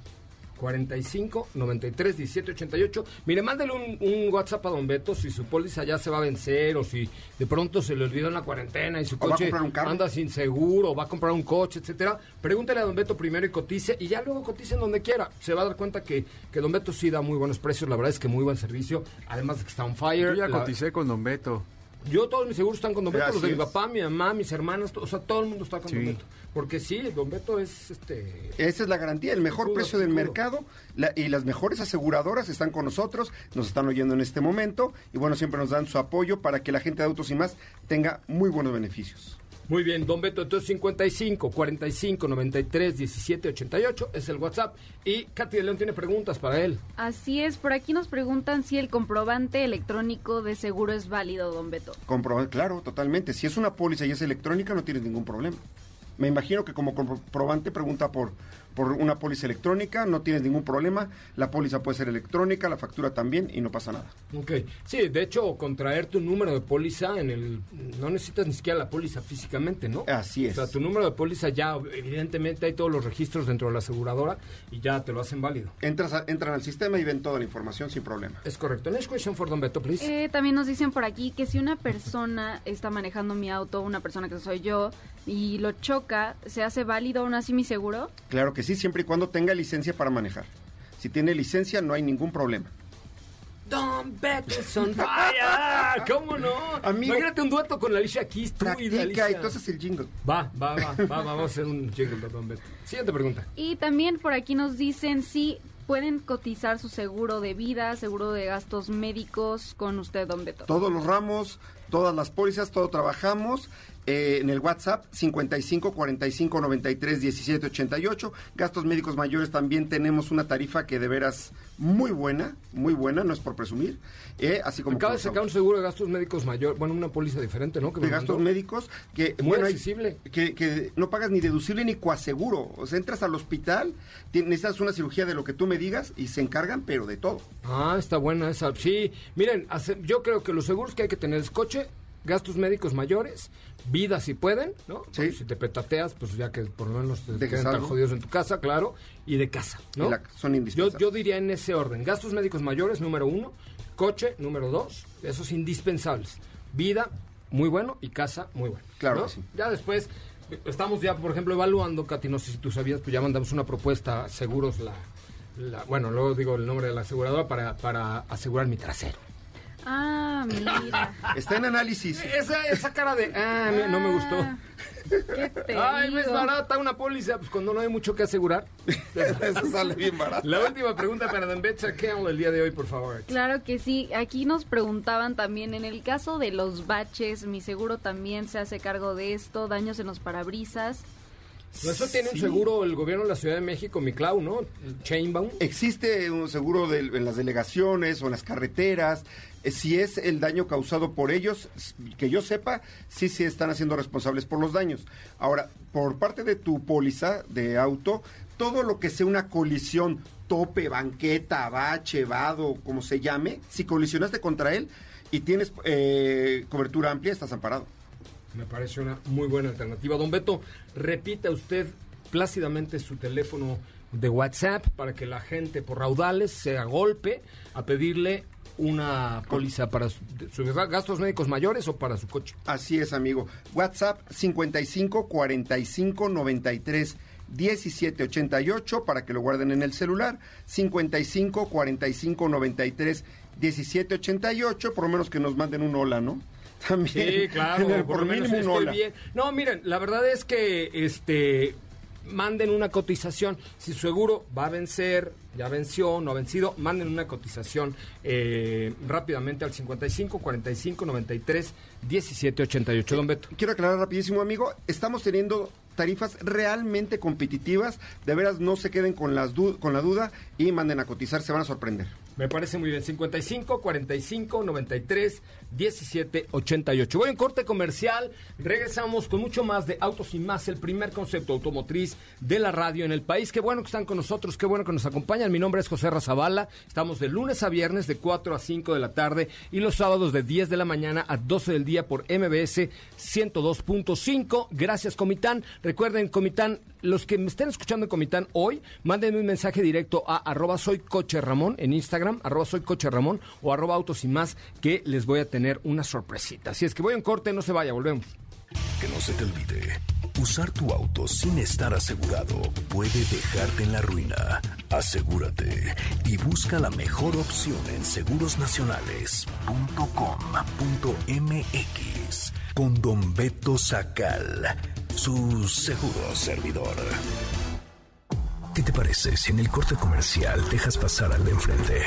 Speaker 3: 45 93 17 88. Mire, mándele un, un, WhatsApp a Don Beto si su póliza ya se va a vencer o si de pronto se le olvidó en la cuarentena y su coche anda sin seguro, va a comprar un coche, etcétera. Pregúntele a Don Beto primero y cotice y ya luego cotice en donde quiera. Se va a dar cuenta que, que Don Beto sí da muy buenos precios, la verdad es que muy buen servicio, además de que está on fire.
Speaker 7: Yo ya coticé con Don Beto.
Speaker 3: Yo todos mis seguros están con Don Beto, los de mi papá, mi mamá, mis hermanas, o sea, todo el mundo está con Don Beto. Porque sí, Don Beto es este...
Speaker 10: Esa es la garantía, el mejor precio del mercado y las mejores aseguradoras están con nosotros, nos están oyendo en este momento y bueno, siempre nos dan su apoyo para que la gente de Autos y más tenga muy buenos beneficios.
Speaker 3: Muy bien, don Beto, entonces 55 45 93 17 88 es el WhatsApp. Y Katy de León tiene preguntas para él.
Speaker 4: Así es, por aquí nos preguntan si el comprobante electrónico de seguro es válido, don Beto.
Speaker 10: Comprobante, claro, totalmente. Si es una póliza y es electrónica, no tienes ningún problema. Me imagino que como comprobante pregunta por por una póliza electrónica, no tienes ningún problema, la póliza puede ser electrónica, la factura también y no pasa nada.
Speaker 3: Ok, sí, de hecho, contraer tu número de póliza en el... no necesitas ni siquiera la póliza físicamente, ¿no?
Speaker 10: Así es.
Speaker 3: O sea, tu número de póliza ya, evidentemente hay todos los registros dentro de la aseguradora y ya te lo hacen válido.
Speaker 10: Entras entran al sistema y ven toda la información sin problema.
Speaker 3: Es correcto. Next question for Don Beto, please.
Speaker 4: Eh, también nos dicen por aquí que si una persona está manejando mi auto, una persona que soy yo, y lo choca, ¿se hace válido aún así mi seguro?
Speaker 10: Claro que sí, siempre y cuando tenga licencia para manejar. Si tiene licencia, no hay ningún problema.
Speaker 3: Don Betson fire. [laughs] ¿Cómo no? Amigo, Imagínate un dueto con Alicia Keys, tú y Alicia.
Speaker 10: y entonces el jingle.
Speaker 3: Va, va, va, va, vamos a hacer un jingle de Don Beto. Siguiente pregunta.
Speaker 4: Y también por aquí nos dicen si pueden cotizar su seguro de vida, seguro de gastos médicos con usted, Don Beto.
Speaker 10: Todos los ramos, todas las pólizas, todo trabajamos. Eh, en el WhatsApp 55 45 93 17 88. Gastos médicos mayores también tenemos una tarifa que de veras muy buena, muy buena, no es por presumir. Eh, así como
Speaker 3: Acaba de sacar un seguro de gastos médicos mayor, bueno, una póliza diferente, ¿no?
Speaker 10: Que de gastos médicos que
Speaker 3: muy bueno, accesible.
Speaker 10: Que, que, no pagas ni deducible ni coaseguro. O sea, entras al hospital, necesitas una cirugía de lo que tú me digas y se encargan, pero de todo.
Speaker 3: Ah, está buena esa. Sí, miren, yo creo que los seguros que hay que tener es coche, gastos médicos mayores, vida si pueden, ¿no?
Speaker 10: Sí.
Speaker 3: Si te petateas, pues ya que por lo menos te, quedan tan jodidos en tu casa, claro, y de casa, ¿no?
Speaker 10: son indispensables.
Speaker 3: Yo, yo diría en ese orden, gastos médicos mayores, número uno, coche, número dos, esos indispensables, vida, muy bueno, y casa, muy bueno.
Speaker 10: Claro sí.
Speaker 3: Ya después, estamos ya, por ejemplo, evaluando, Katy, no sé si tú sabías, pues ya mandamos una propuesta, seguros la, bueno, luego digo el nombre de la aseguradora para, para asegurar mi trasero.
Speaker 4: Ah, mira.
Speaker 10: Está en análisis.
Speaker 3: Esa, esa cara de, ah, no me gustó.
Speaker 4: Qué
Speaker 3: Ay, es barata una póliza, pues cuando no hay mucho que asegurar. [laughs]
Speaker 10: Eso sale bien barato.
Speaker 3: La última pregunta para Dan Betsa, ¿qué hago el día de hoy, por favor?
Speaker 4: Claro que sí. Aquí nos preguntaban también, en el caso de los baches, mi seguro también se hace cargo de esto, daños en los parabrisas.
Speaker 3: Eso tiene un seguro el gobierno de la Ciudad de México, mi Clau, ¿no? Chainbound.
Speaker 10: Existe un seguro en las delegaciones o en las carreteras. Eh, si es el daño causado por ellos, que yo sepa, sí se están haciendo responsables por los daños. Ahora, por parte de tu póliza de auto, todo lo que sea una colisión, tope, banqueta, bache, vado, como se llame, si colisionaste contra él y tienes eh, cobertura amplia, estás amparado.
Speaker 3: Me parece una muy buena alternativa. Don Beto, repita usted plácidamente su teléfono de WhatsApp para que la gente por raudales se agolpe a pedirle una póliza para sus gastos médicos mayores o para su coche.
Speaker 10: Así es, amigo. WhatsApp 55 45 93 17 88 para que lo guarden en el celular. 55 45 93 17 88, por lo menos que nos manden un hola, ¿no? [laughs]
Speaker 3: También. Sí, claro, [laughs] por, lo menos estoy bien. No, miren, la verdad es que este manden una cotización. Si su seguro va a vencer, ya venció, no ha vencido, manden una cotización eh, rápidamente al 55 45 93 17 88. Don Beto.
Speaker 10: Quiero aclarar rapidísimo, amigo. Estamos teniendo tarifas realmente competitivas. De veras, no se queden con, las con la duda y manden a cotizar, se van a sorprender.
Speaker 3: Me parece muy bien. 55 45 93 17 88. Voy en corte comercial. Regresamos con mucho más de Autos y Más, el primer concepto automotriz de la radio en el país. Qué bueno que están con nosotros, qué bueno que nos acompañan. Mi nombre es José Razabala. Estamos de lunes a viernes de 4 a 5 de la tarde y los sábados de 10 de la mañana a 12 del día por MBS 102.5. Gracias, Comitán. Recuerden, Comitán, los que me estén escuchando en Comitán hoy, mándenme un mensaje directo a arroba soy Ramón en Instagram, arroba soy Ramón o arroba autos y más, que les voy a tener una sorpresita. Así es que voy en corte, no se vaya, volvemos.
Speaker 1: Que no se te olvide, usar tu auto sin estar asegurado puede dejarte en la ruina. Asegúrate y busca la mejor opción en segurosnacionales.com.mx con Don Beto Sacal, su seguro servidor. ¿Qué te parece si en el corte comercial dejas pasar al de enfrente?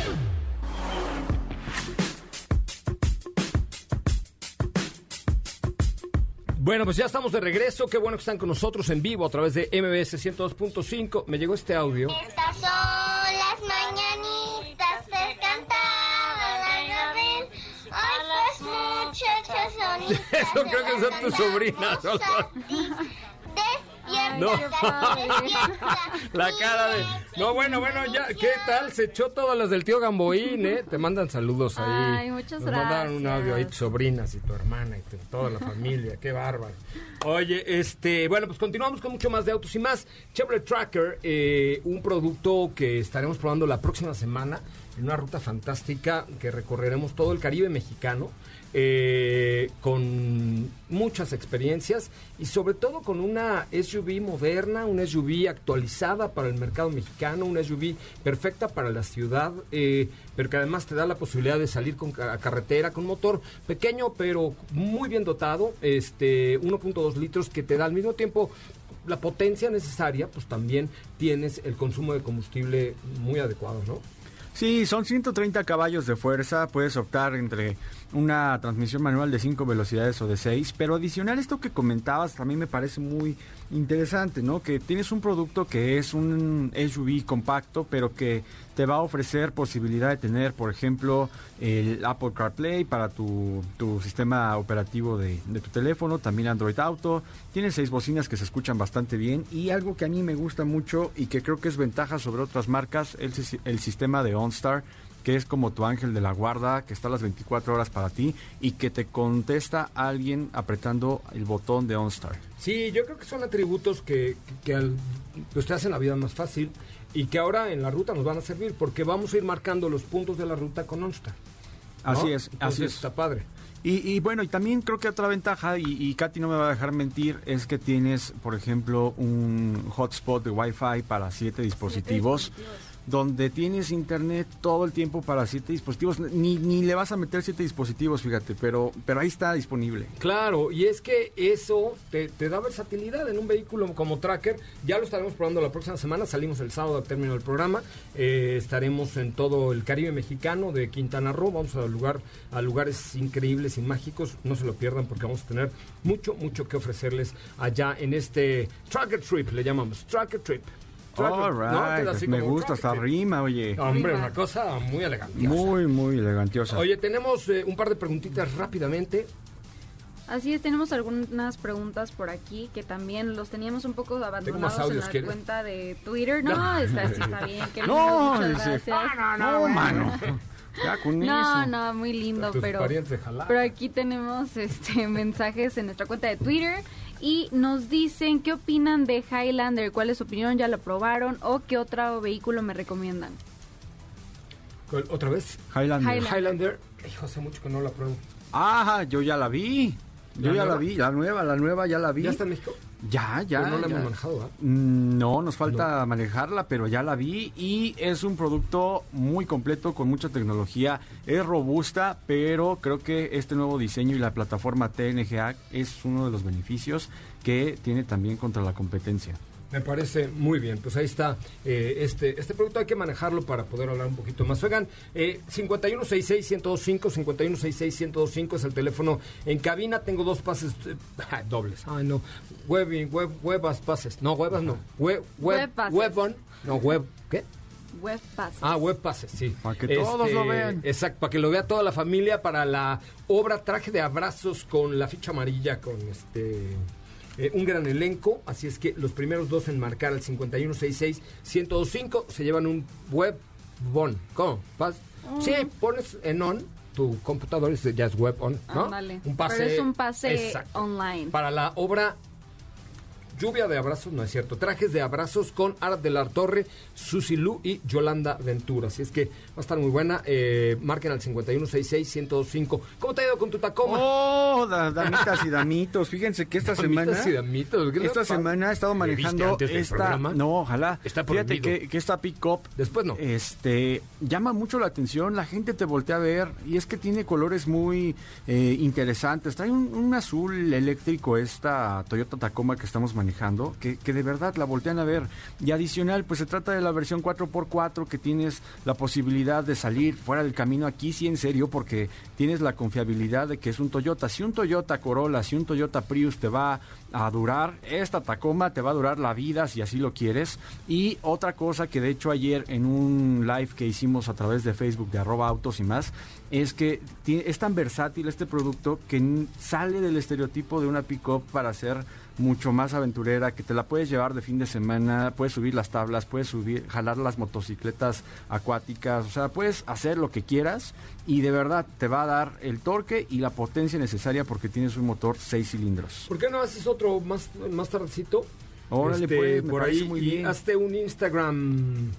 Speaker 3: Bueno, pues ya estamos de regreso. Qué bueno que están con nosotros en vivo a través de MBS 102.5. Me llegó este audio.
Speaker 11: Estas son las mañanitas que cantaba la Isabel. Hoy las muchachas bonitas. [laughs]
Speaker 3: Eso creo que son tus sobrinas. No. [laughs] La cara de. No, bueno, bueno, ya. ¿Qué tal? Se echó todas las del tío Gamboín, ¿eh? Te mandan saludos ahí.
Speaker 4: Ay, muchas
Speaker 3: Nos mandaron un audio ahí, tus sobrinas y tu hermana y toda la familia. Qué bárbaro. Oye, este. Bueno, pues continuamos con mucho más de autos y más. Chevrolet Tracker, eh, un producto que estaremos probando la próxima semana en una ruta fantástica que recorreremos todo el Caribe mexicano. Eh, con muchas experiencias y sobre todo con una SUV moderna, una SUV actualizada para el mercado mexicano, una SUV perfecta para la ciudad, eh, pero que además te da la posibilidad de salir con ca- carretera, con motor pequeño pero muy bien dotado, este 1.2 litros que te da al mismo tiempo la potencia necesaria, pues también tienes el consumo de combustible muy adecuado, ¿no?
Speaker 7: Sí, son 130 caballos de fuerza, puedes optar entre una transmisión manual de 5 velocidades o de 6, pero adicional esto que comentabas también me parece muy interesante, ¿no? Que tienes un producto que es un SUV compacto, pero que te va a ofrecer posibilidad de tener, por ejemplo, el Apple CarPlay para tu, tu sistema operativo de, tu teléfono, también Android Auto, tiene seis bocinas que se escuchan bastante bien y algo que a mí me gusta mucho y que creo que es ventaja sobre otras marcas, el, el sistema de OnStar que es como tu ángel de la guarda, que está a las 24 horas para ti y que te contesta alguien apretando el botón de OnStar.
Speaker 3: Sí, yo creo que son atributos que, que, que al- pues te hacen la vida más fácil y que ahora en la ruta nos van a servir porque vamos a ir marcando los puntos de la ruta con OnStar. ¿no?
Speaker 7: Así es, así es.
Speaker 3: Está padre.
Speaker 7: Y, y bueno, y también creo que otra ventaja, y, y Katy no me va a dejar mentir, es que tienes, por ejemplo, un hotspot de Wi-Fi para siete dispositivos. Donde tienes internet todo el tiempo para siete dispositivos. Ni, ni le vas a meter siete dispositivos, fíjate, pero, pero ahí está disponible.
Speaker 3: Claro, y es que eso te, te da versatilidad en un vehículo como Tracker. Ya lo estaremos probando la próxima semana. Salimos el sábado al término del programa. Eh, estaremos en todo el Caribe mexicano de Quintana Roo. Vamos a, lugar, a lugares increíbles y mágicos. No se lo pierdan porque vamos a tener mucho, mucho que ofrecerles allá en este Tracker Trip. Le llamamos Tracker Trip.
Speaker 7: All right, me
Speaker 3: como
Speaker 7: gusta,
Speaker 3: Trip.
Speaker 7: rima, oye.
Speaker 3: Hombre, una cosa muy elegante.
Speaker 7: Muy, muy elegantiosa.
Speaker 3: Oye, tenemos eh, un par de preguntitas rápidamente.
Speaker 4: Así es, tenemos algunas preguntas por aquí que también los teníamos un poco abandonados en la
Speaker 3: ¿quieres?
Speaker 4: cuenta de Twitter. No, [laughs]
Speaker 7: No.
Speaker 4: está, sí, está bien. [laughs] Lindo,
Speaker 7: No,
Speaker 4: muchas
Speaker 7: dice,
Speaker 4: gracias.
Speaker 7: "Ah, no, no, No, mano. [laughs] Ya con
Speaker 4: No,
Speaker 7: eso.
Speaker 4: no, muy lindo, pero, pero aquí tenemos este mensajes en nuestra cuenta de Twitter y nos dicen qué opinan de Highlander, cuál es su opinión, ya lo probaron o qué otro vehículo me recomiendan.
Speaker 3: ¿Cuál- ¿Otra vez?
Speaker 7: Highlander.
Speaker 4: Highlander.
Speaker 3: Highlander. Hijo, hace mucho que no la pruebo.
Speaker 7: Ah, yo ya la vi. Yo
Speaker 3: ¿La
Speaker 7: ya
Speaker 3: nueva?
Speaker 7: la vi, la nueva, la nueva ya la vi.
Speaker 3: ¿Ya está en México?
Speaker 7: Ya, ya.
Speaker 3: Pero no la
Speaker 7: ya.
Speaker 3: hemos manejado, ¿verdad?
Speaker 7: Mm, No, nos falta manejarla, pero ya la vi y es un producto muy completo con mucha tecnología. Es robusta, pero creo que este nuevo diseño y la plataforma TNGA es uno de los beneficios que tiene también contra la competencia.
Speaker 3: Me parece muy bien. Pues ahí está. eh, este, este producto hay que manejarlo para poder hablar un poquito más. Oigan, eh, 5166-1025, 5166-1025 es el teléfono en cabina. Tengo dos pases eh, [laughs] ah, dobles. Ay, no. Web, web, webas pases. No, webas no. Web, web,
Speaker 4: Web pases.
Speaker 3: web on. No, web. ¿Qué?
Speaker 4: Web Pass.
Speaker 3: Ah, web pases, sí.
Speaker 7: Para que todos lo vean.
Speaker 3: Exacto, para que lo vea toda la familia para la obra Traje de Abrazos con la ficha amarilla, con este eh, un gran elenco. Así es que los primeros dos en marcar al 5166-1025 se llevan un web bon. ¿Cómo? Pas- Sí, pones en on tu computador, es- ya es web on, ¿no? Un pase.
Speaker 4: Pero es un pase
Speaker 3: Exacto.
Speaker 4: online.
Speaker 3: Para la obra Lluvia de abrazos, no es cierto. Trajes de abrazos con Arad de la Torre, Susi Lu y Yolanda Ventura. Así es que va a estar muy buena. Eh, marquen al 5166-1025. ¿Cómo te ha ido con tu Tacoma?
Speaker 7: Oh, da- [laughs] damitas y damitos. Fíjense que esta
Speaker 3: Damitas
Speaker 7: semana.
Speaker 3: y damitos, ¿qué les
Speaker 7: Esta semana he estado
Speaker 3: ¿Me viste
Speaker 7: manejando esta.
Speaker 3: programa?
Speaker 7: No, ojalá.
Speaker 3: Está
Speaker 7: Fíjate que esta pick-up.
Speaker 3: Después no.
Speaker 7: Este. Llama mucho la atención. La gente te voltea a ver. Y es que tiene colores muy eh, interesantes. Trae un, un azul eléctrico esta Toyota Tacoma que estamos manejando. Que, que de verdad la voltean a ver. Y adicional, pues se trata de la versión 4x4 que tienes la posibilidad de salir fuera del camino aquí, sí en serio, porque tienes la confiabilidad de que es un Toyota. Si un Toyota Corolla, si un Toyota Prius te va a durar, esta Tacoma te va a durar la vida si así lo quieres. Y otra cosa que de hecho ayer en un live que hicimos a través de Facebook de arroba autos y más, es que es tan versátil este producto que sale del estereotipo de una pick-up para ser mucho más aventurera, que te la puedes llevar de fin de semana, puedes subir las tablas, puedes subir, jalar las motocicletas acuáticas, o sea, puedes hacer lo que quieras y de verdad te va a dar el torque y la potencia necesaria porque tienes un motor 6 cilindros.
Speaker 3: ¿Por qué no haces otro más, más tardecito?
Speaker 7: Órale,
Speaker 3: Este,
Speaker 7: pues,
Speaker 3: por ahí
Speaker 7: muy
Speaker 3: y
Speaker 7: bien.
Speaker 3: hazte un Instagram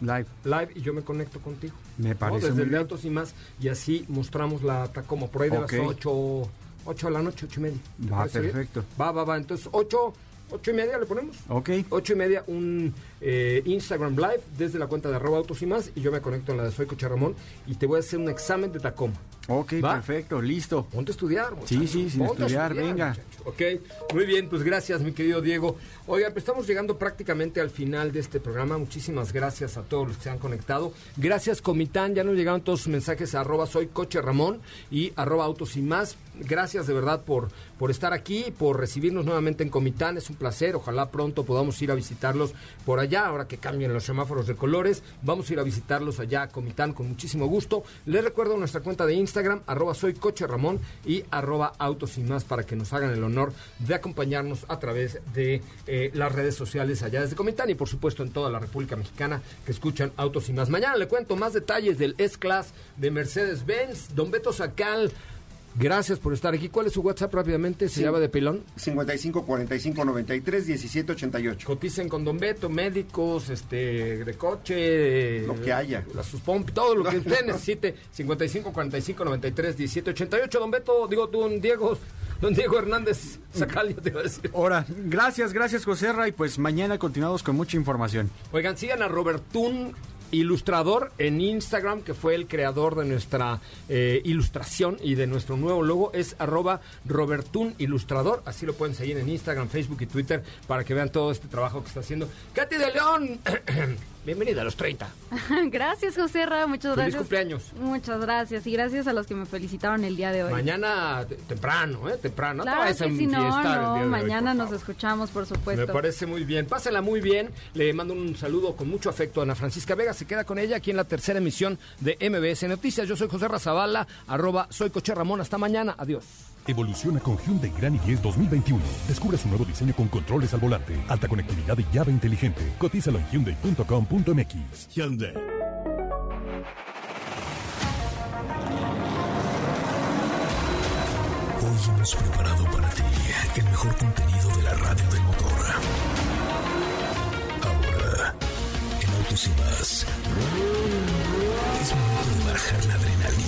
Speaker 7: Live.
Speaker 3: live y yo me conecto contigo.
Speaker 7: Me
Speaker 3: ¿no?
Speaker 7: parece
Speaker 3: Desde
Speaker 7: muy
Speaker 3: el de autos y más y así mostramos la Tacoma por ahí de las 8, 8 de la noche, 8 y media. ¿Te
Speaker 7: Va, perfecto.
Speaker 3: Va, va, va. Entonces 8, 8 y media le ponemos.
Speaker 7: Ok.
Speaker 3: 8 y media un eh, Instagram Live desde la cuenta de arroba autos y más y yo me conecto en la de Soy Coche Ramón y te voy a hacer un examen de Tacoma.
Speaker 7: Ok,
Speaker 3: ¿Va?
Speaker 7: perfecto, listo.
Speaker 3: Ponte a estudiar, muchacho.
Speaker 7: Sí, sí, sin
Speaker 3: Ponte a
Speaker 7: estudiar, venga.
Speaker 3: muchacho. Ok, muy bien, pues gracias, mi querido Diego. Oigan, pues estamos llegando prácticamente al final de este programa. Muchísimas gracias a todos los que se han conectado. Gracias, Comitán. Ya nos llegaron todos sus mensajes a arroba soy coche Ramón y arroba autos y más. Gracias de verdad por, por estar aquí, por recibirnos nuevamente en Comitán. Es un placer. Ojalá pronto podamos ir a visitarlos por allá, ahora que cambien los semáforos de colores. Vamos a ir a visitarlos allá a Comitán con muchísimo gusto. Les recuerdo nuestra cuenta de Instagram, arroba soy coche Ramón y arroba autos y más para que nos hagan el honor de acompañarnos a través de eh, las redes sociales allá desde Comitán y por supuesto en toda la República Mexicana que escuchan autos y más. Mañana le cuento más detalles del S-Class de Mercedes-Benz. Don Beto Sacal, gracias por estar aquí. ¿Cuál es su WhatsApp rápidamente? ¿Se
Speaker 10: Sí.
Speaker 3: llama de pilón?
Speaker 10: 55 45 93 17 88.
Speaker 3: Coticen con Don Beto, médicos, este, de coche,
Speaker 10: Lo que haya.
Speaker 3: La suspomp, todo lo que [laughs] usted necesite. 55 45 93 17 88. Don Beto, digo, don Diego, don Diego Hernández Sacal, yo te iba a decir.
Speaker 7: Ahora, gracias, gracias José Ray. Pues mañana continuamos con mucha información.
Speaker 3: Oigan, sigan a Robertún Ilustrador en Instagram, que fue el creador de nuestra eh, ilustración y de nuestro nuevo logo. Es arroba Robertún Ilustrador. Así lo pueden seguir en Instagram, Facebook y Twitter para que vean todo este trabajo que está haciendo. Katy de León, [clears throat] bienvenida a los 30. [laughs]
Speaker 4: gracias, José Ra, muchas
Speaker 3: Feliz
Speaker 4: gracias.
Speaker 3: cumpleaños.
Speaker 4: Muchas gracias y gracias a los que me felicitaron el día de hoy.
Speaker 3: Mañana te- temprano, ¿eh? Temprano. No te
Speaker 4: claro
Speaker 3: vayas a
Speaker 4: que sí, no,
Speaker 3: enfiestar el día
Speaker 4: no,
Speaker 3: de hoy,
Speaker 4: mañana nos escuchamos, por supuesto.
Speaker 3: Me parece muy bien. Pásela muy bien. Le mando un saludo con mucho afecto a Ana Francisca Vega. Se queda con ella aquí en la tercera emisión de MBS Noticias. Yo soy José Razabala, arroba soy Coche Ramón. Hasta mañana. Adiós.
Speaker 2: Evoluciona con Hyundai Grand i10 2021. Descubre su nuevo diseño con controles al volante, alta conectividad y llave inteligente. Cotízalo en hyundai.com.mx. Hyundai.
Speaker 1: Hoy hemos preparado para ti el mejor contenido de la radio del motor. Ahora, en Autos y más, es momento de bajar la adrenalina,